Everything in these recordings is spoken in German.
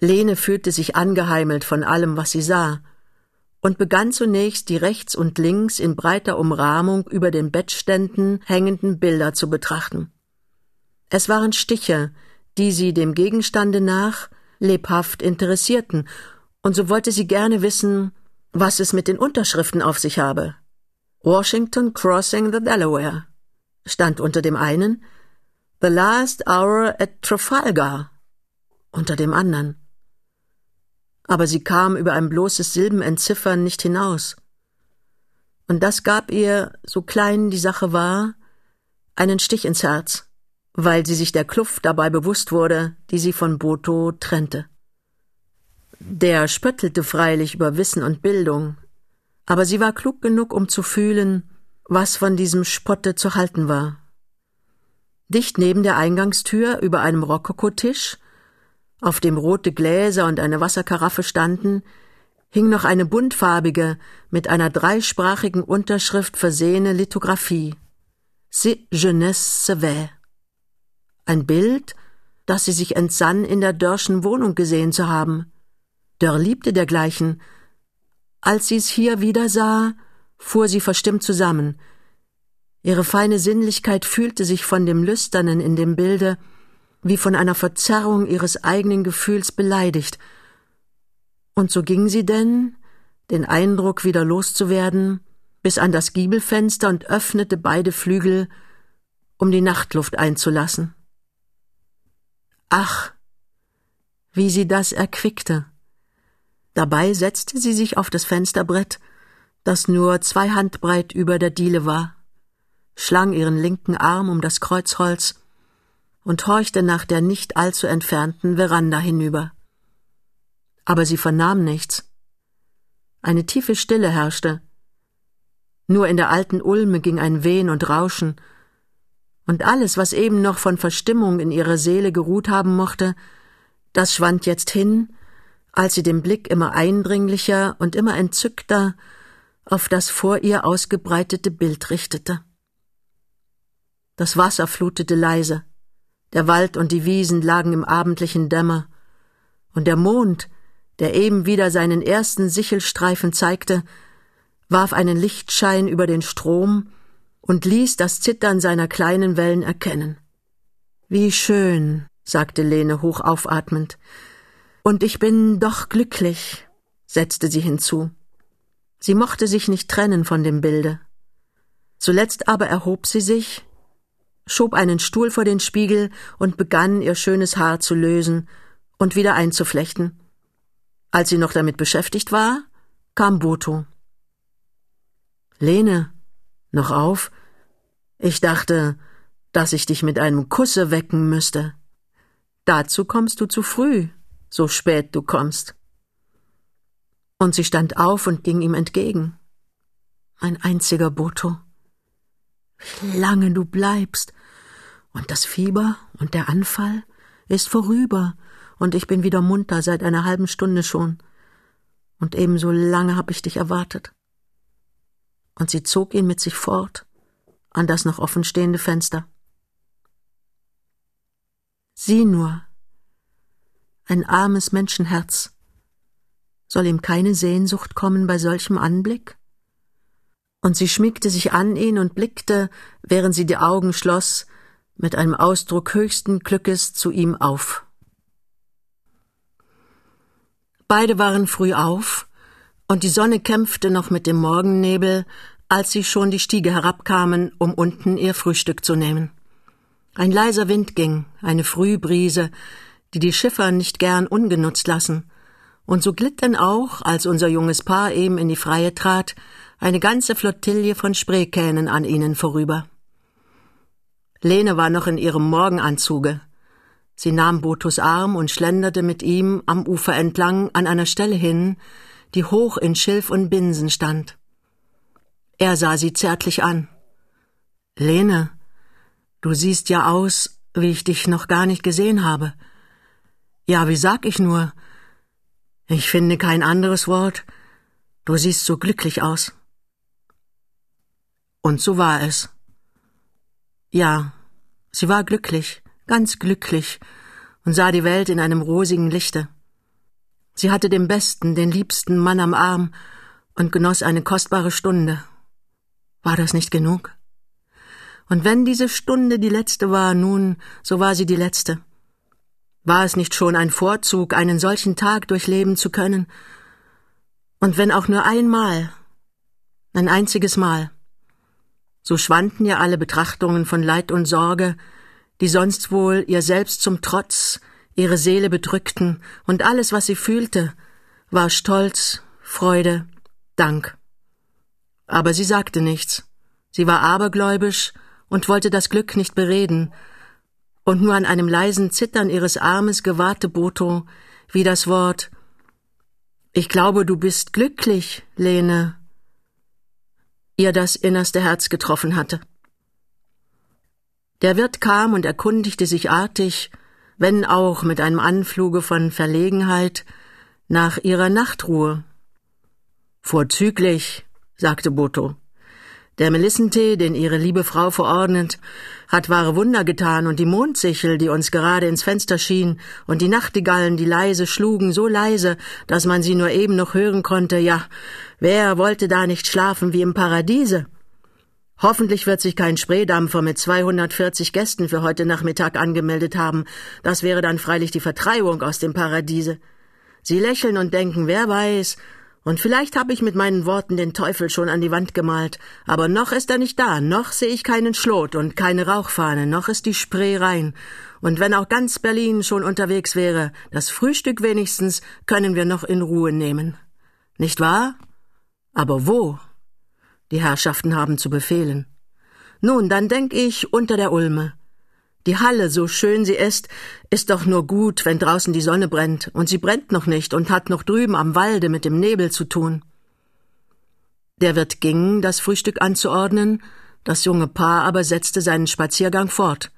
Lene fühlte sich angeheimelt von allem, was sie sah, und begann zunächst die rechts und links in breiter Umrahmung über den Bettständen hängenden Bilder zu betrachten. Es waren Stiche, die sie dem Gegenstande nach lebhaft interessierten, und so wollte sie gerne wissen, was es mit den Unterschriften auf sich habe. Washington Crossing the Delaware stand unter dem einen, The Last Hour at Trafalgar unter dem anderen. Aber sie kam über ein bloßes Silbenentziffern nicht hinaus. Und das gab ihr, so klein die Sache war, einen Stich ins Herz, weil sie sich der Kluft dabei bewusst wurde, die sie von Boto trennte. Der spöttelte freilich über Wissen und Bildung, aber sie war klug genug, um zu fühlen, was von diesem Spotte zu halten war. Dicht neben der Eingangstür über einem Rokokotisch, auf dem rote Gläser und eine Wasserkaraffe standen, hing noch eine buntfarbige, mit einer dreisprachigen Unterschrift versehene Lithografie. C'est jeunesse sevère. Ein Bild, das sie sich entsann, in der Dörrschen Wohnung gesehen zu haben. Dörr liebte dergleichen. Als sie es hier wieder sah, fuhr sie verstimmt zusammen, Ihre feine Sinnlichkeit fühlte sich von dem Lüsternen in dem Bilde wie von einer Verzerrung ihres eigenen Gefühls beleidigt. Und so ging sie denn, den Eindruck wieder loszuwerden, bis an das Giebelfenster und öffnete beide Flügel, um die Nachtluft einzulassen. Ach, wie sie das erquickte. Dabei setzte sie sich auf das Fensterbrett, das nur zwei Handbreit über der Diele war schlang ihren linken Arm um das Kreuzholz und horchte nach der nicht allzu entfernten Veranda hinüber. Aber sie vernahm nichts. Eine tiefe Stille herrschte. Nur in der alten Ulme ging ein Wehen und Rauschen, und alles, was eben noch von Verstimmung in ihrer Seele geruht haben mochte, das schwand jetzt hin, als sie den Blick immer eindringlicher und immer entzückter auf das vor ihr ausgebreitete Bild richtete. Das Wasser flutete leise, der Wald und die Wiesen lagen im abendlichen Dämmer, und der Mond, der eben wieder seinen ersten Sichelstreifen zeigte, warf einen Lichtschein über den Strom und ließ das Zittern seiner kleinen Wellen erkennen. Wie schön, sagte Lene hoch aufatmend. Und ich bin doch glücklich, setzte sie hinzu. Sie mochte sich nicht trennen von dem Bilde. Zuletzt aber erhob sie sich, schob einen Stuhl vor den Spiegel und begann, ihr schönes Haar zu lösen und wieder einzuflechten. Als sie noch damit beschäftigt war, kam Boto. Lene, noch auf? Ich dachte, dass ich dich mit einem Kusse wecken müsste. Dazu kommst du zu früh, so spät du kommst. Und sie stand auf und ging ihm entgegen. Mein einziger Boto. Wie lange du bleibst, und das Fieber und der Anfall ist vorüber, und ich bin wieder munter seit einer halben Stunde schon. Und ebenso lange hab ich dich erwartet. Und sie zog ihn mit sich fort an das noch offenstehende Fenster. Sieh nur, ein armes Menschenherz. Soll ihm keine Sehnsucht kommen bei solchem Anblick? Und sie schmiegte sich an ihn und blickte, während sie die Augen schloss, mit einem Ausdruck höchsten Glückes zu ihm auf. Beide waren früh auf, und die Sonne kämpfte noch mit dem Morgennebel, als sie schon die Stiege herabkamen, um unten ihr Frühstück zu nehmen. Ein leiser Wind ging, eine Frühbrise, die die Schiffer nicht gern ungenutzt lassen, und so glitt denn auch, als unser junges Paar eben in die Freie trat, eine ganze Flottille von Spreekähnen an ihnen vorüber. Lene war noch in ihrem Morgenanzuge. Sie nahm Botus Arm und schlenderte mit ihm am Ufer entlang an einer Stelle hin, die hoch in Schilf und Binsen stand. Er sah sie zärtlich an. Lene, du siehst ja aus, wie ich dich noch gar nicht gesehen habe. Ja, wie sag ich nur? Ich finde kein anderes Wort. Du siehst so glücklich aus. Und so war es. Ja, sie war glücklich, ganz glücklich und sah die Welt in einem rosigen Lichte. Sie hatte den besten, den liebsten Mann am Arm und genoss eine kostbare Stunde. War das nicht genug? Und wenn diese Stunde die letzte war, nun, so war sie die letzte. War es nicht schon ein Vorzug, einen solchen Tag durchleben zu können? Und wenn auch nur einmal, ein einziges Mal. So schwanden ihr alle Betrachtungen von Leid und Sorge, die sonst wohl ihr selbst zum Trotz ihre Seele bedrückten, und alles, was sie fühlte, war Stolz, Freude, Dank. Aber sie sagte nichts. Sie war abergläubisch und wollte das Glück nicht bereden, und nur an einem leisen Zittern ihres Armes gewahrte Boto, wie das Wort Ich glaube, du bist glücklich, Lene, ihr das innerste Herz getroffen hatte. Der Wirt kam und erkundigte sich artig, wenn auch mit einem Anfluge von Verlegenheit, nach ihrer Nachtruhe. Vorzüglich, sagte Botho. Der Melissentee, den ihre liebe Frau verordnet, hat wahre Wunder getan, und die Mondsichel, die uns gerade ins Fenster schien, und die Nachtigallen, die leise schlugen, so leise, dass man sie nur eben noch hören konnte, ja, wer wollte da nicht schlafen wie im Paradiese? Hoffentlich wird sich kein Spreedampfer mit 240 Gästen für heute Nachmittag angemeldet haben. Das wäre dann freilich die Vertreibung aus dem Paradiese. Sie lächeln und denken, wer weiß, und vielleicht habe ich mit meinen Worten den Teufel schon an die Wand gemalt, aber noch ist er nicht da, noch sehe ich keinen Schlot und keine Rauchfahne, noch ist die Spree rein. Und wenn auch ganz Berlin schon unterwegs wäre, das Frühstück wenigstens können wir noch in Ruhe nehmen. Nicht wahr? Aber wo? Die Herrschaften haben zu befehlen. Nun, dann denk ich unter der Ulme. Die Halle, so schön sie ist, ist doch nur gut, wenn draußen die Sonne brennt, und sie brennt noch nicht und hat noch drüben am Walde mit dem Nebel zu tun. Der Wirt ging, das Frühstück anzuordnen, das junge Paar aber setzte seinen Spaziergang fort,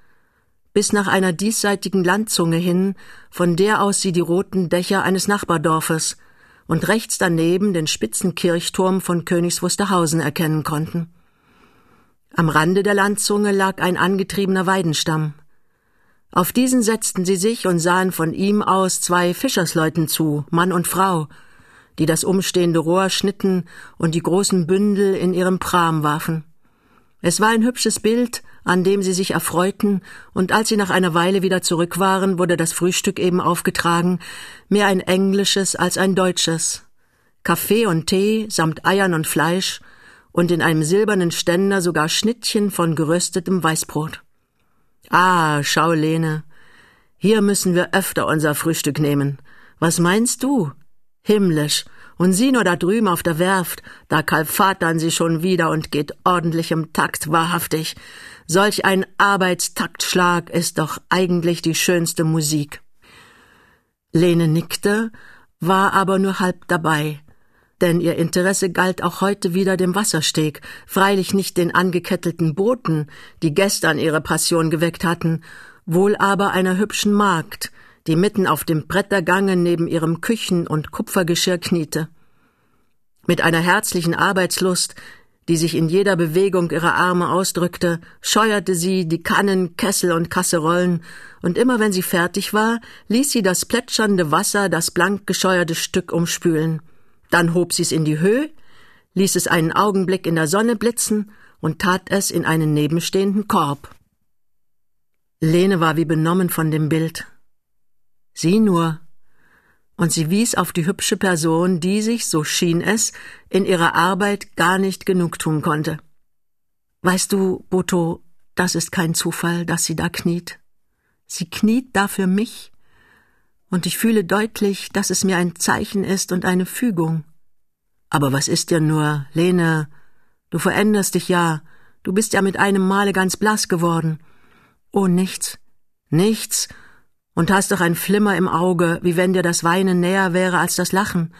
bis nach einer diesseitigen Landzunge hin, von der aus sie die roten Dächer eines Nachbardorfes und rechts daneben den spitzen Kirchturm von Königs Wusterhausen erkennen konnten. Am Rande der Landzunge lag ein angetriebener Weidenstamm. Auf diesen setzten sie sich und sahen von ihm aus zwei Fischersleuten zu, Mann und Frau, die das umstehende Rohr schnitten und die großen Bündel in ihrem Pram warfen. Es war ein hübsches Bild, an dem sie sich erfreuten, und als sie nach einer Weile wieder zurück waren, wurde das Frühstück eben aufgetragen, mehr ein englisches als ein deutsches. Kaffee und Tee samt Eiern und Fleisch und in einem silbernen Ständer sogar Schnittchen von geröstetem Weißbrot. Ah, schau, Lene, hier müssen wir öfter unser Frühstück nehmen. Was meinst du? Himmlisch. Und sieh nur da drüben auf der Werft, da kalfatern sie schon wieder und geht ordentlich im Takt, wahrhaftig. Solch ein Arbeitstaktschlag ist doch eigentlich die schönste Musik. Lene nickte, war aber nur halb dabei denn ihr Interesse galt auch heute wieder dem Wassersteg, freilich nicht den angekettelten Booten, die gestern ihre Passion geweckt hatten, wohl aber einer hübschen Magd, die mitten auf dem Brettergange neben ihrem Küchen- und Kupfergeschirr kniete. Mit einer herzlichen Arbeitslust, die sich in jeder Bewegung ihrer Arme ausdrückte, scheuerte sie die Kannen, Kessel und Kasserollen, und immer wenn sie fertig war, ließ sie das plätschernde Wasser das blank gescheuerte Stück umspülen. Dann hob sie's in die Höhe, ließ es einen Augenblick in der Sonne blitzen und tat es in einen nebenstehenden Korb. Lene war wie benommen von dem Bild. Sieh nur. Und sie wies auf die hübsche Person, die sich, so schien es, in ihrer Arbeit gar nicht genug tun konnte. Weißt du, Boto, das ist kein Zufall, dass sie da kniet. Sie kniet da für mich und ich fühle deutlich, dass es mir ein Zeichen ist und eine Fügung. Aber was ist dir nur, Lene? Du veränderst dich ja, du bist ja mit einem Male ganz blass geworden. Oh, nichts, nichts, und hast doch ein Flimmer im Auge, wie wenn dir das Weinen näher wäre als das Lachen.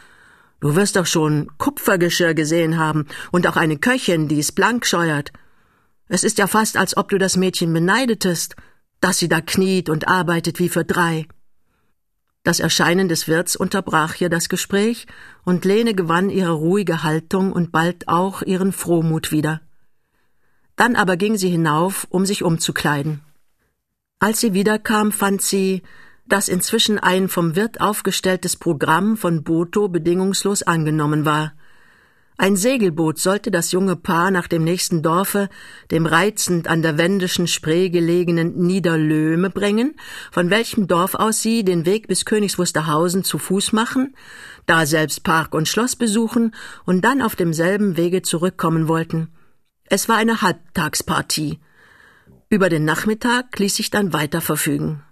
Du wirst doch schon Kupfergeschirr gesehen haben und auch eine Köchin, die es blank scheuert. Es ist ja fast, als ob du das Mädchen beneidetest, dass sie da kniet und arbeitet wie für drei. Das Erscheinen des Wirts unterbrach hier das Gespräch, und Lene gewann ihre ruhige Haltung und bald auch ihren Frohmut wieder. Dann aber ging sie hinauf, um sich umzukleiden. Als sie wiederkam, fand sie, dass inzwischen ein vom Wirt aufgestelltes Programm von Boto bedingungslos angenommen war. Ein Segelboot sollte das junge Paar nach dem nächsten Dorfe, dem reizend an der wendischen Spree gelegenen Niederlöhme bringen, von welchem Dorf aus sie den Weg bis Königs Wusterhausen zu Fuß machen, da selbst Park und Schloss besuchen und dann auf demselben Wege zurückkommen wollten. Es war eine Halbtagspartie. Über den Nachmittag ließ sich dann weiter verfügen.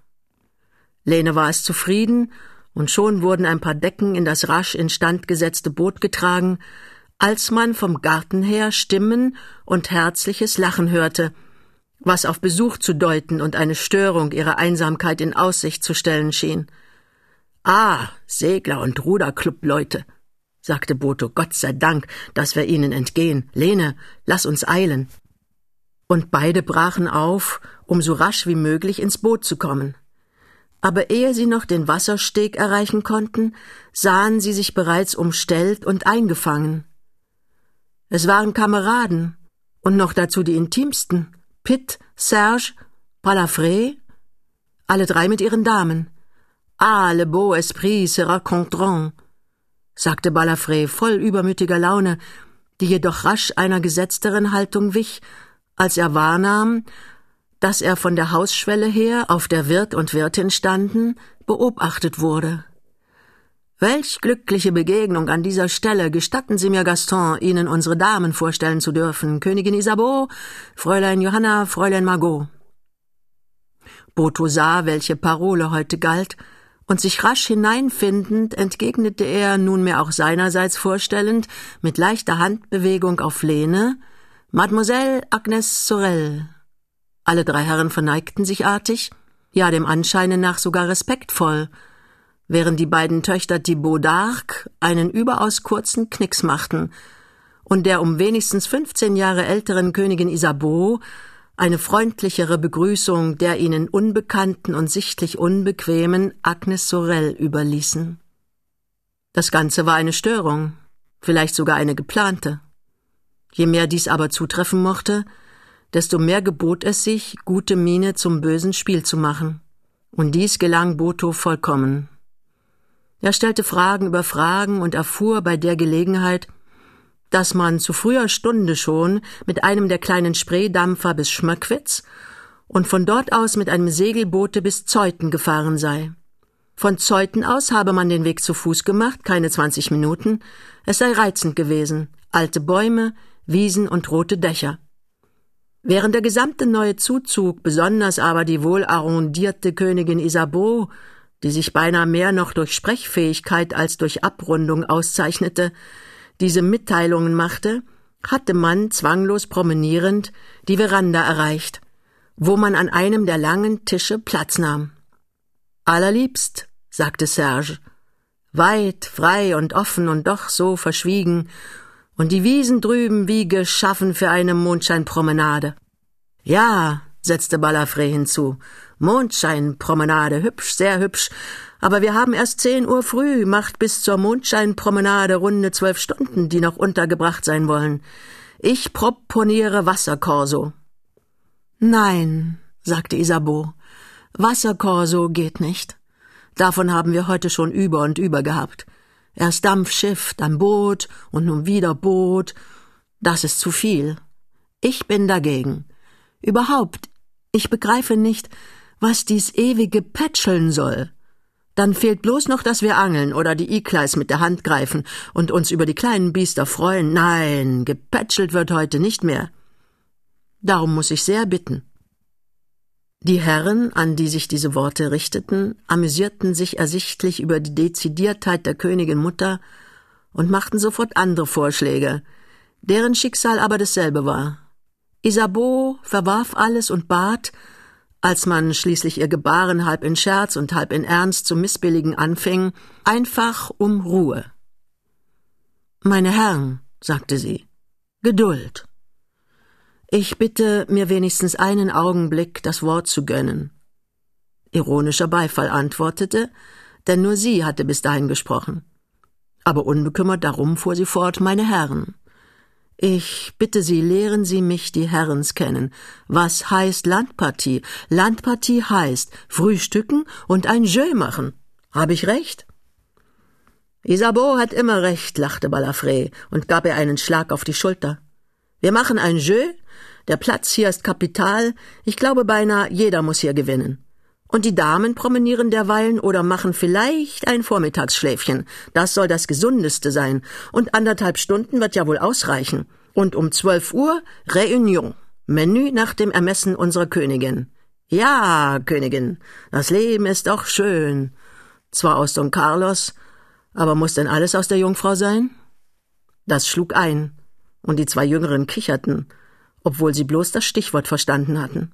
Lene war es zufrieden, und schon wurden ein paar Decken in das rasch instand gesetzte Boot getragen, als man vom Garten her Stimmen und herzliches Lachen hörte, was auf Besuch zu deuten und eine Störung ihrer Einsamkeit in Aussicht zu stellen schien. Ah, Segler und Ruderclub-Leute, sagte Boto, Gott sei Dank, dass wir ihnen entgehen. Lene, lass uns eilen. Und beide brachen auf, um so rasch wie möglich ins Boot zu kommen aber ehe sie noch den Wassersteg erreichen konnten, sahen sie sich bereits umstellt und eingefangen. Es waren Kameraden, und noch dazu die intimsten, Pitt, Serge, Palafré, alle drei mit ihren Damen. Ah, le beau esprit se rencontrant, sagte Balafré voll übermütiger Laune, die jedoch rasch einer gesetzteren Haltung wich, als er wahrnahm, dass er von der Hausschwelle her, auf der Wirt und Wirtin standen, beobachtet wurde. Welch glückliche Begegnung an dieser Stelle. Gestatten Sie mir, Gaston, Ihnen unsere Damen vorstellen zu dürfen. Königin Isabeau, Fräulein Johanna, Fräulein Margot. Boto sah, welche Parole heute galt, und sich rasch hineinfindend entgegnete er, nunmehr auch seinerseits vorstellend, mit leichter Handbewegung auf Lene, Mademoiselle Agnes Sorel. Alle drei Herren verneigten sich artig, ja dem Anscheine nach sogar respektvoll, während die beiden Töchter Thibaut d'Arc einen überaus kurzen Knicks machten und der um wenigstens fünfzehn Jahre älteren Königin Isabeau eine freundlichere Begrüßung der ihnen unbekannten und sichtlich unbequemen Agnes Sorel überließen. Das Ganze war eine Störung, vielleicht sogar eine geplante. Je mehr dies aber zutreffen mochte, desto mehr gebot es sich, gute Miene zum bösen Spiel zu machen. Und dies gelang Boto vollkommen. Er stellte Fragen über Fragen und erfuhr bei der Gelegenheit, dass man zu früher Stunde schon mit einem der kleinen Spreedampfer bis Schmöckwitz und von dort aus mit einem Segelboote bis Zeuthen gefahren sei. Von Zeuthen aus habe man den Weg zu Fuß gemacht, keine zwanzig Minuten. Es sei reizend gewesen. Alte Bäume, Wiesen und rote Dächer. Während der gesamte neue Zuzug, besonders aber die wohl arrondierte Königin Isabeau, die sich beinahe mehr noch durch Sprechfähigkeit als durch Abrundung auszeichnete, diese Mitteilungen machte, hatte man, zwanglos promenierend, die Veranda erreicht, wo man an einem der langen Tische Platz nahm. Allerliebst, sagte Serge, weit, frei und offen und doch so verschwiegen und die Wiesen drüben wie geschaffen für eine Mondscheinpromenade. Ja, setzte Balafré hinzu, Mondscheinpromenade, hübsch, sehr hübsch, aber wir haben erst zehn Uhr früh, macht bis zur Mondscheinpromenade runde zwölf Stunden, die noch untergebracht sein wollen. Ich proponiere Wasserkorso. Nein, sagte Isabeau, Wasserkorso geht nicht. Davon haben wir heute schon über und über gehabt. Erst Dampfschiff, dann Boot und nun wieder Boot. Das ist zu viel. Ich bin dagegen. Überhaupt, ich begreife nicht, was dies ewige Pätscheln soll. Dann fehlt bloß noch, dass wir angeln oder die Ikleis mit der Hand greifen und uns über die kleinen Biester freuen. Nein, gepätschelt wird heute nicht mehr. Darum muss ich sehr bitten. Die Herren, an die sich diese Worte richteten, amüsierten sich ersichtlich über die Dezidiertheit der Königin Mutter und machten sofort andere Vorschläge, deren Schicksal aber dasselbe war. Isabeau verwarf alles und bat, als man schließlich ihr Gebaren halb in Scherz und halb in Ernst zu missbilligen anfing, einfach um Ruhe. Meine Herren, sagte sie, Geduld. Ich bitte, mir wenigstens einen Augenblick das Wort zu gönnen. Ironischer Beifall antwortete, denn nur sie hatte bis dahin gesprochen. Aber unbekümmert darum fuhr sie fort, meine Herren. Ich bitte Sie, lehren Sie mich die Herrens kennen. Was heißt Landpartie? Landpartie heißt frühstücken und ein Jeu machen. Hab ich recht? Isabeau hat immer recht, lachte Balafré und gab ihr einen Schlag auf die Schulter. Wir machen ein Jeu. Der Platz hier ist kapital. Ich glaube beinahe, jeder muss hier gewinnen. Und die Damen promenieren derweilen oder machen vielleicht ein Vormittagsschläfchen. Das soll das Gesundeste sein. Und anderthalb Stunden wird ja wohl ausreichen. Und um zwölf Uhr Réunion. Menü nach dem Ermessen unserer Königin. Ja, Königin, das Leben ist doch schön. Zwar aus Don Carlos, aber muss denn alles aus der Jungfrau sein? Das schlug ein, und die zwei Jüngeren kicherten, obwohl sie bloß das Stichwort verstanden hatten.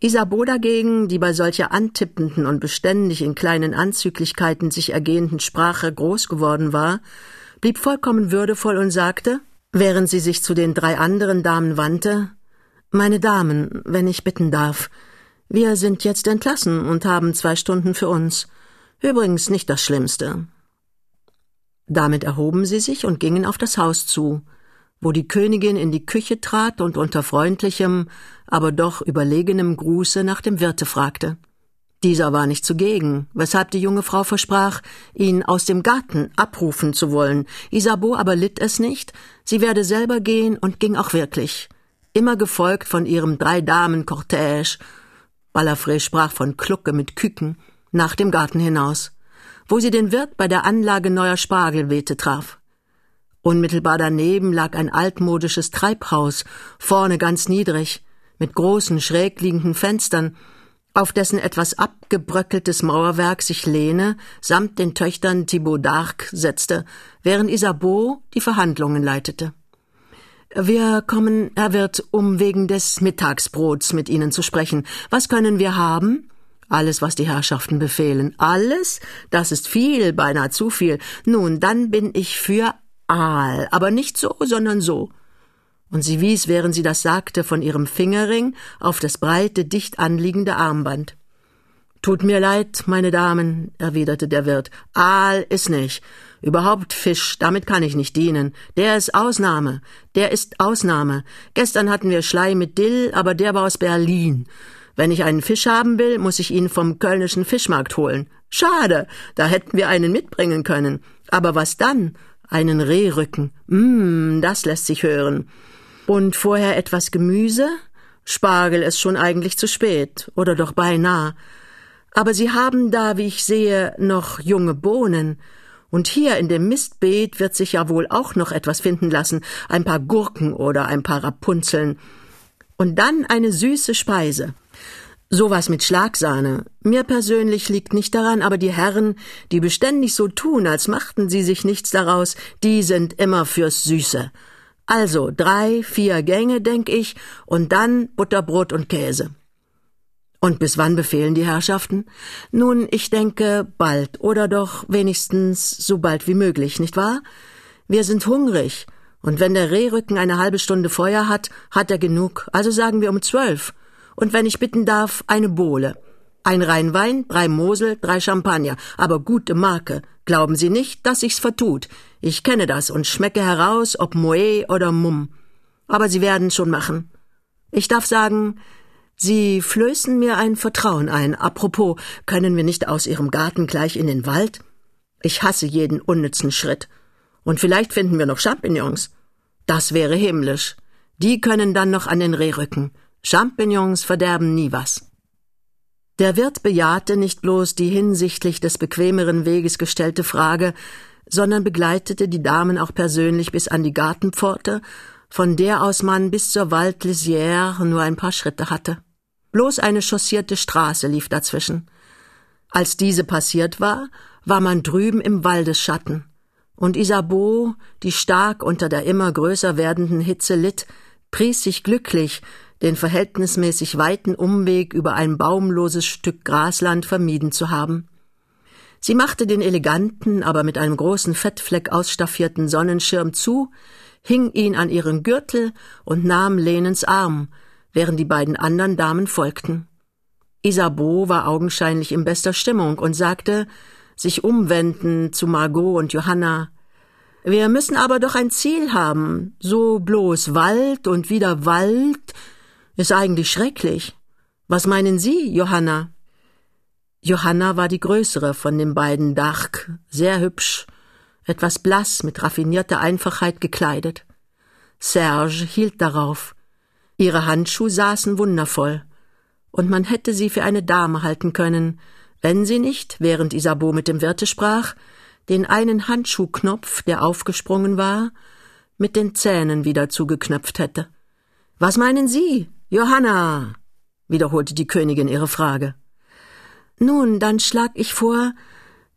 Isabeau dagegen, die bei solcher antippenden und beständig in kleinen Anzüglichkeiten sich ergehenden Sprache groß geworden war, blieb vollkommen würdevoll und sagte, während sie sich zu den drei anderen Damen wandte, Meine Damen, wenn ich bitten darf, wir sind jetzt entlassen und haben zwei Stunden für uns. Übrigens nicht das Schlimmste. Damit erhoben sie sich und gingen auf das Haus zu, wo die Königin in die Küche trat und unter freundlichem, aber doch überlegenem Gruße nach dem Wirte fragte. Dieser war nicht zugegen, weshalb die junge Frau versprach, ihn aus dem Garten abrufen zu wollen. Isabeau aber litt es nicht, sie werde selber gehen und ging auch wirklich, immer gefolgt von ihrem Drei-Damen-Cortège. Balafré sprach von Klucke mit Küken, nach dem Garten hinaus, wo sie den Wirt bei der Anlage neuer Spargelbeete traf. Unmittelbar daneben lag ein altmodisches Treibhaus, vorne ganz niedrig, mit großen schräg liegenden Fenstern, auf dessen etwas abgebröckeltes Mauerwerk sich Lene samt den Töchtern Thibaut d'Arc setzte, während Isabeau die Verhandlungen leitete. Wir kommen, Herr Wirt, um wegen des Mittagsbrots mit Ihnen zu sprechen. Was können wir haben? Alles, was die Herrschaften befehlen. Alles? Das ist viel, beinahe zu viel. Nun, dann bin ich für Aal, aber nicht so, sondern so. Und sie wies, während sie das sagte, von ihrem Fingerring auf das breite, dicht anliegende Armband. Tut mir leid, meine Damen, erwiderte der Wirt. Aal ist nicht. Überhaupt Fisch, damit kann ich nicht dienen. Der ist Ausnahme. Der ist Ausnahme. Gestern hatten wir Schlei mit Dill, aber der war aus Berlin. Wenn ich einen Fisch haben will, muss ich ihn vom kölnischen Fischmarkt holen. Schade, da hätten wir einen mitbringen können. Aber was dann? Einen Rehrücken. Mmm, das lässt sich hören. Und vorher etwas Gemüse? Spargel ist schon eigentlich zu spät, oder doch beinahe. Aber Sie haben da, wie ich sehe, noch junge Bohnen. Und hier in dem Mistbeet wird sich ja wohl auch noch etwas finden lassen, ein paar Gurken oder ein paar Rapunzeln. Und dann eine süße Speise. Sowas mit Schlagsahne. Mir persönlich liegt nicht daran, aber die Herren, die beständig so tun, als machten sie sich nichts daraus, die sind immer fürs Süße. Also drei, vier Gänge, denk ich, und dann Butterbrot und Käse. Und bis wann befehlen die Herrschaften? Nun, ich denke, bald, oder doch wenigstens so bald wie möglich, nicht wahr? Wir sind hungrig, und wenn der Rehrücken eine halbe Stunde Feuer hat, hat er genug, also sagen wir um zwölf und wenn ich bitten darf, eine Bohle. Ein Rheinwein, drei Mosel, drei Champagner, aber gute Marke. Glauben Sie nicht, dass sich's vertut. Ich kenne das und schmecke heraus, ob Moe oder Mumm. Aber Sie werden schon machen. Ich darf sagen, Sie flößen mir ein Vertrauen ein. Apropos, können wir nicht aus Ihrem Garten gleich in den Wald? Ich hasse jeden unnützen Schritt. Und vielleicht finden wir noch Champignons. Das wäre himmlisch. Die können dann noch an den Rehrücken. Champignons verderben nie was. Der Wirt bejahte nicht bloß die hinsichtlich des bequemeren Weges gestellte Frage, sondern begleitete die Damen auch persönlich bis an die Gartenpforte, von der aus man bis zur Waldlisière nur ein paar Schritte hatte. Bloß eine chaussierte Straße lief dazwischen. Als diese passiert war, war man drüben im Waldesschatten, und Isabeau, die stark unter der immer größer werdenden Hitze litt, pries sich glücklich, den verhältnismäßig weiten Umweg über ein baumloses Stück Grasland vermieden zu haben. Sie machte den eleganten, aber mit einem großen Fettfleck ausstaffierten Sonnenschirm zu, hing ihn an ihren Gürtel und nahm Lenens Arm, während die beiden anderen Damen folgten. Isabeau war augenscheinlich in bester Stimmung und sagte, sich umwendend zu Margot und Johanna, Wir müssen aber doch ein Ziel haben. So bloß Wald und wieder Wald ist eigentlich schrecklich. Was meinen Sie, Johanna? Johanna war die größere von den beiden Dach, sehr hübsch, etwas blass, mit raffinierter Einfachheit gekleidet. Serge hielt darauf. Ihre Handschuhe saßen wundervoll, und man hätte sie für eine Dame halten können, wenn sie nicht, während Isabeau mit dem Wirte sprach, den einen Handschuhknopf, der aufgesprungen war, mit den Zähnen wieder zugeknöpft hätte. Was meinen Sie, Johanna? wiederholte die Königin ihre Frage. Nun, dann schlag ich vor,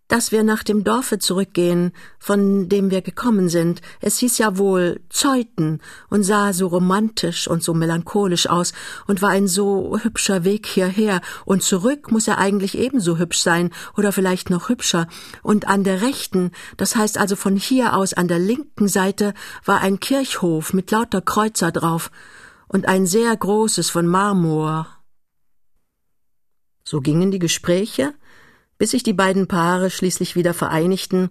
dass wir nach dem Dorfe zurückgehen, von dem wir gekommen sind. Es hieß ja wohl Zeuthen und sah so romantisch und so melancholisch aus und war ein so hübscher Weg hierher, und zurück muss er eigentlich ebenso hübsch sein oder vielleicht noch hübscher. Und an der rechten, das heißt also von hier aus an der linken Seite, war ein Kirchhof mit lauter Kreuzer drauf und ein sehr großes von Marmor. So gingen die Gespräche, bis sich die beiden Paare schließlich wieder vereinigten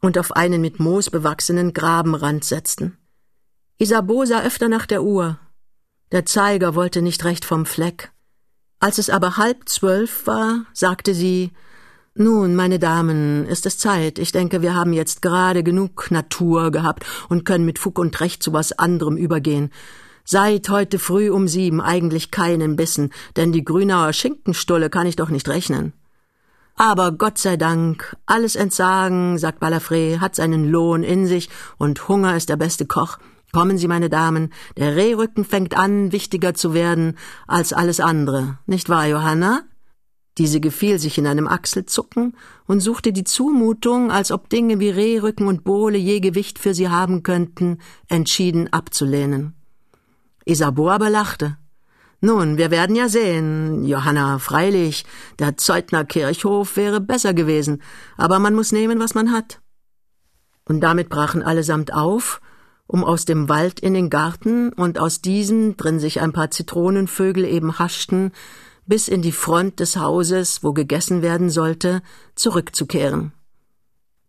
und auf einen mit Moos bewachsenen Grabenrand setzten. Isabeau sah öfter nach der Uhr. Der Zeiger wollte nicht recht vom Fleck. Als es aber halb zwölf war, sagte sie Nun, meine Damen, ist es Zeit. Ich denke, wir haben jetzt gerade genug Natur gehabt und können mit Fug und Recht zu was anderem übergehen. Seit heute früh um sieben eigentlich keinen Bissen, denn die Grünauer Schinkenstulle kann ich doch nicht rechnen. Aber Gott sei Dank, alles Entsagen, sagt Balafré, hat seinen Lohn in sich und Hunger ist der beste Koch. Kommen Sie, meine Damen, der Rehrücken fängt an, wichtiger zu werden als alles andere. Nicht wahr, Johanna? Diese gefiel sich in einem Achselzucken und suchte die Zumutung, als ob Dinge wie Rehrücken und Bohle je Gewicht für sie haben könnten, entschieden abzulehnen. Isabeau aber lachte. Nun, wir werden ja sehen, Johanna, freilich, der Zeutner Kirchhof wäre besser gewesen, aber man muss nehmen, was man hat. Und damit brachen allesamt auf, um aus dem Wald in den Garten und aus diesem, drin sich ein paar Zitronenvögel eben haschten, bis in die Front des Hauses, wo gegessen werden sollte, zurückzukehren.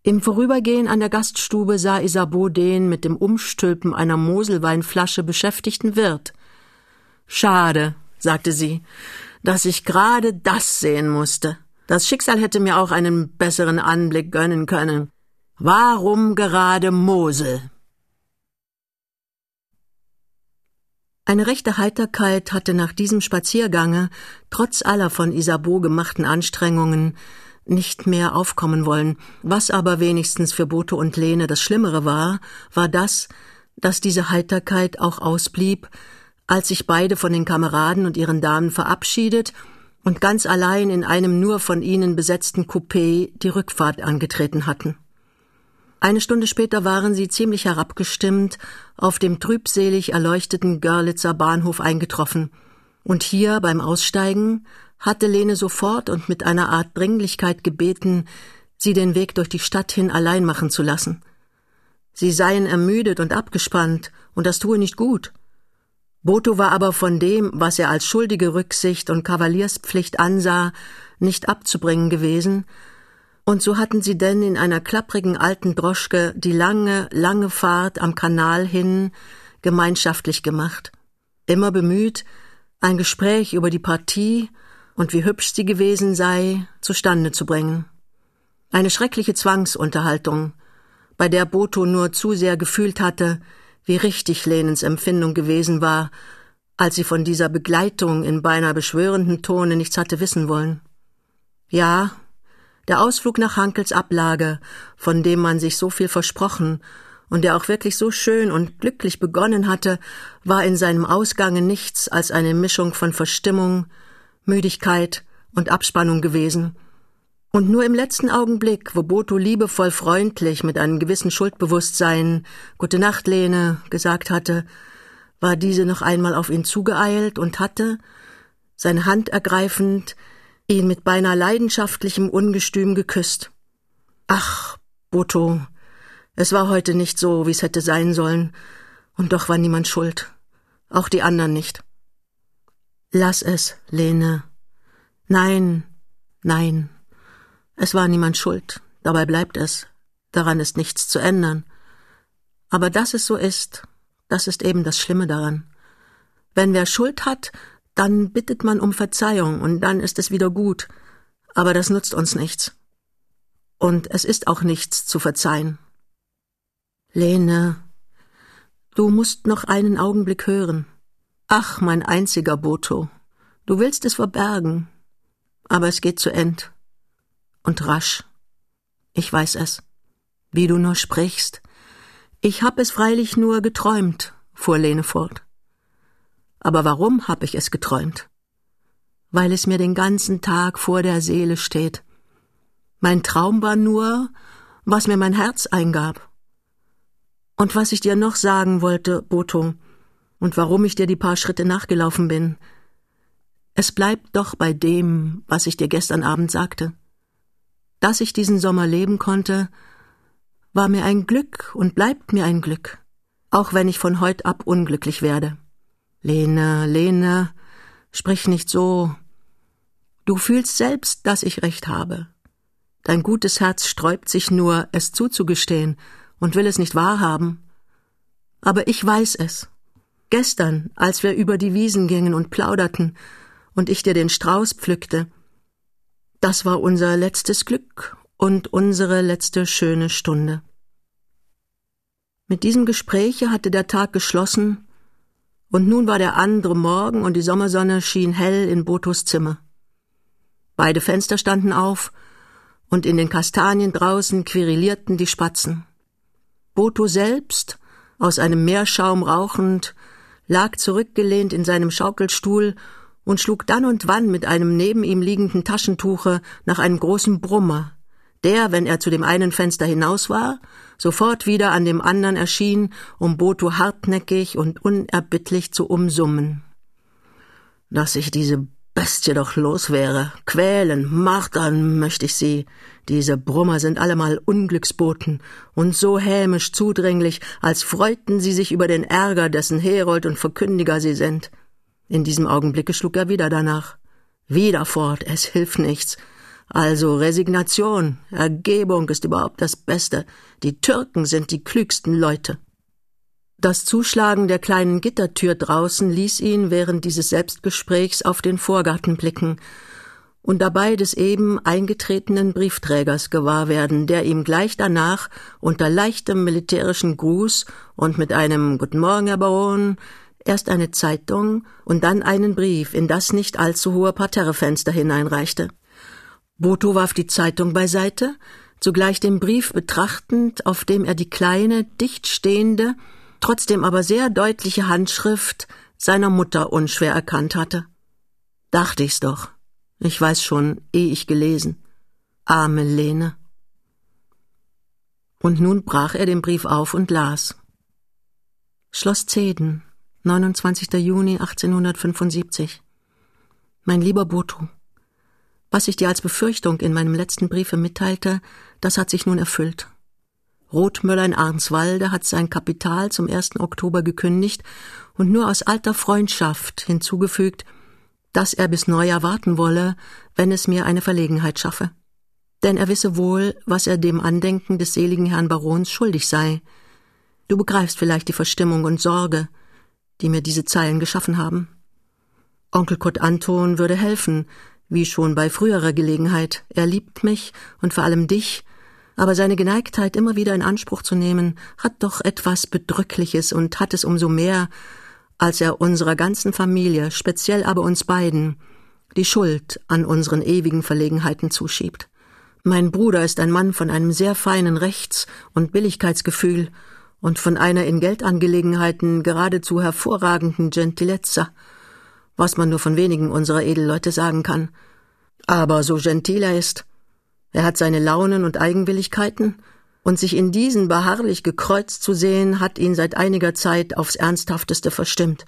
Im Vorübergehen an der Gaststube sah Isabeau den mit dem Umstülpen einer Moselweinflasche beschäftigten Wirt, Schade, sagte sie, dass ich gerade das sehen musste. Das Schicksal hätte mir auch einen besseren Anblick gönnen können. Warum gerade Mosel? Eine rechte Heiterkeit hatte nach diesem Spaziergange, trotz aller von Isabeau gemachten Anstrengungen, nicht mehr aufkommen wollen. Was aber wenigstens für Bote und Lene das Schlimmere war, war das, dass diese Heiterkeit auch ausblieb, als sich beide von den Kameraden und ihren Damen verabschiedet und ganz allein in einem nur von ihnen besetzten Coupé die Rückfahrt angetreten hatten. Eine Stunde später waren sie ziemlich herabgestimmt auf dem trübselig erleuchteten Görlitzer Bahnhof eingetroffen, und hier beim Aussteigen hatte Lene sofort und mit einer Art Dringlichkeit gebeten, sie den Weg durch die Stadt hin allein machen zu lassen. Sie seien ermüdet und abgespannt, und das tue nicht gut. Boto war aber von dem, was er als schuldige Rücksicht und Kavalierspflicht ansah, nicht abzubringen gewesen, und so hatten sie denn in einer klapprigen alten Droschke die lange, lange Fahrt am Kanal hin gemeinschaftlich gemacht, immer bemüht, ein Gespräch über die Partie und wie hübsch sie gewesen sei, zustande zu bringen. Eine schreckliche Zwangsunterhaltung, bei der Boto nur zu sehr gefühlt hatte, wie richtig Lenens Empfindung gewesen war, als sie von dieser Begleitung in beinahe beschwörenden Tone nichts hatte wissen wollen. Ja, der Ausflug nach Hankels Ablage, von dem man sich so viel versprochen und der auch wirklich so schön und glücklich begonnen hatte, war in seinem Ausgange nichts als eine Mischung von Verstimmung, Müdigkeit und Abspannung gewesen, und nur im letzten Augenblick, wo Boto liebevoll freundlich mit einem gewissen Schuldbewusstsein Gute Nacht, Lene gesagt hatte, war diese noch einmal auf ihn zugeeilt und hatte, seine Hand ergreifend, ihn mit beinahe leidenschaftlichem Ungestüm geküsst. Ach, Boto, es war heute nicht so, wie es hätte sein sollen, und doch war niemand schuld, auch die anderen nicht. Lass es, Lene. Nein, nein. Es war niemand schuld, dabei bleibt es, daran ist nichts zu ändern. Aber dass es so ist, das ist eben das Schlimme daran. Wenn wer Schuld hat, dann bittet man um Verzeihung und dann ist es wieder gut. Aber das nutzt uns nichts. Und es ist auch nichts zu verzeihen. Lene, du musst noch einen Augenblick hören. Ach, mein einziger Boto, du willst es verbergen, aber es geht zu End. Und rasch. Ich weiß es. Wie du nur sprichst. Ich hab es freilich nur geträumt, fuhr Lene fort. Aber warum hab ich es geträumt? Weil es mir den ganzen Tag vor der Seele steht. Mein Traum war nur, was mir mein Herz eingab. Und was ich dir noch sagen wollte, Boto, und warum ich dir die paar Schritte nachgelaufen bin. Es bleibt doch bei dem, was ich dir gestern Abend sagte. Dass ich diesen Sommer leben konnte, war mir ein Glück und bleibt mir ein Glück, auch wenn ich von heut ab unglücklich werde. Lene, Lene, sprich nicht so. Du fühlst selbst, dass ich recht habe. Dein gutes Herz sträubt sich nur, es zuzugestehen und will es nicht wahrhaben. Aber ich weiß es. Gestern, als wir über die Wiesen gingen und plauderten und ich dir den Strauß pflückte, das war unser letztes Glück und unsere letzte schöne Stunde. Mit diesem Gespräche hatte der Tag geschlossen, und nun war der andere Morgen und die Sommersonne schien hell in Botos Zimmer. Beide Fenster standen auf, und in den Kastanien draußen querellierten die Spatzen. Boto selbst, aus einem Meerschaum rauchend, lag zurückgelehnt in seinem Schaukelstuhl und schlug dann und wann mit einem neben ihm liegenden Taschentuche nach einem großen Brummer, der, wenn er zu dem einen Fenster hinaus war, sofort wieder an dem anderen erschien, um Boto hartnäckig und unerbittlich zu umsummen. Dass ich diese Bestie doch los wäre. Quälen, martern möchte ich sie. Diese Brummer sind allemal Unglücksboten und so hämisch zudringlich, als freuten sie sich über den Ärger, dessen Herold und Verkündiger sie sind. In diesem Augenblicke schlug er wieder danach. Wieder fort, es hilft nichts. Also Resignation, Ergebung ist überhaupt das Beste. Die Türken sind die klügsten Leute. Das Zuschlagen der kleinen Gittertür draußen ließ ihn während dieses Selbstgesprächs auf den Vorgarten blicken und dabei des eben eingetretenen Briefträgers gewahr werden, der ihm gleich danach unter leichtem militärischen Gruß und mit einem Guten Morgen, Herr Baron, erst eine Zeitung und dann einen Brief in das nicht allzu hohe Parterrefenster hineinreichte. Boto warf die Zeitung beiseite, zugleich den Brief betrachtend, auf dem er die kleine, dicht stehende, trotzdem aber sehr deutliche Handschrift seiner Mutter unschwer erkannt hatte. Dachte ich's doch. Ich weiß schon, eh ich gelesen. Arme Lene. Und nun brach er den Brief auf und las. Schloss Zeden, 29. Juni 1875. Mein lieber Boto, was ich dir als Befürchtung in meinem letzten Briefe mitteilte, das hat sich nun erfüllt. Rothmüller in Arnswalde hat sein Kapital zum 1. Oktober gekündigt und nur aus alter Freundschaft hinzugefügt, dass er bis Neujahr warten wolle, wenn es mir eine Verlegenheit schaffe. Denn er wisse wohl, was er dem Andenken des seligen Herrn Barons schuldig sei. Du begreifst vielleicht die Verstimmung und Sorge, die mir diese Zeilen geschaffen haben. Onkel Kurt Anton würde helfen, wie schon bei früherer Gelegenheit. Er liebt mich und vor allem dich, aber seine Geneigtheit immer wieder in Anspruch zu nehmen, hat doch etwas Bedrückliches und hat es umso mehr, als er unserer ganzen Familie, speziell aber uns beiden, die Schuld an unseren ewigen Verlegenheiten zuschiebt. Mein Bruder ist ein Mann von einem sehr feinen Rechts- und Billigkeitsgefühl und von einer in Geldangelegenheiten geradezu hervorragenden Gentilezza, was man nur von wenigen unserer Edelleute sagen kann. Aber so gentil er ist, er hat seine Launen und Eigenwilligkeiten, und sich in diesen beharrlich gekreuzt zu sehen, hat ihn seit einiger Zeit aufs Ernsthafteste verstimmt.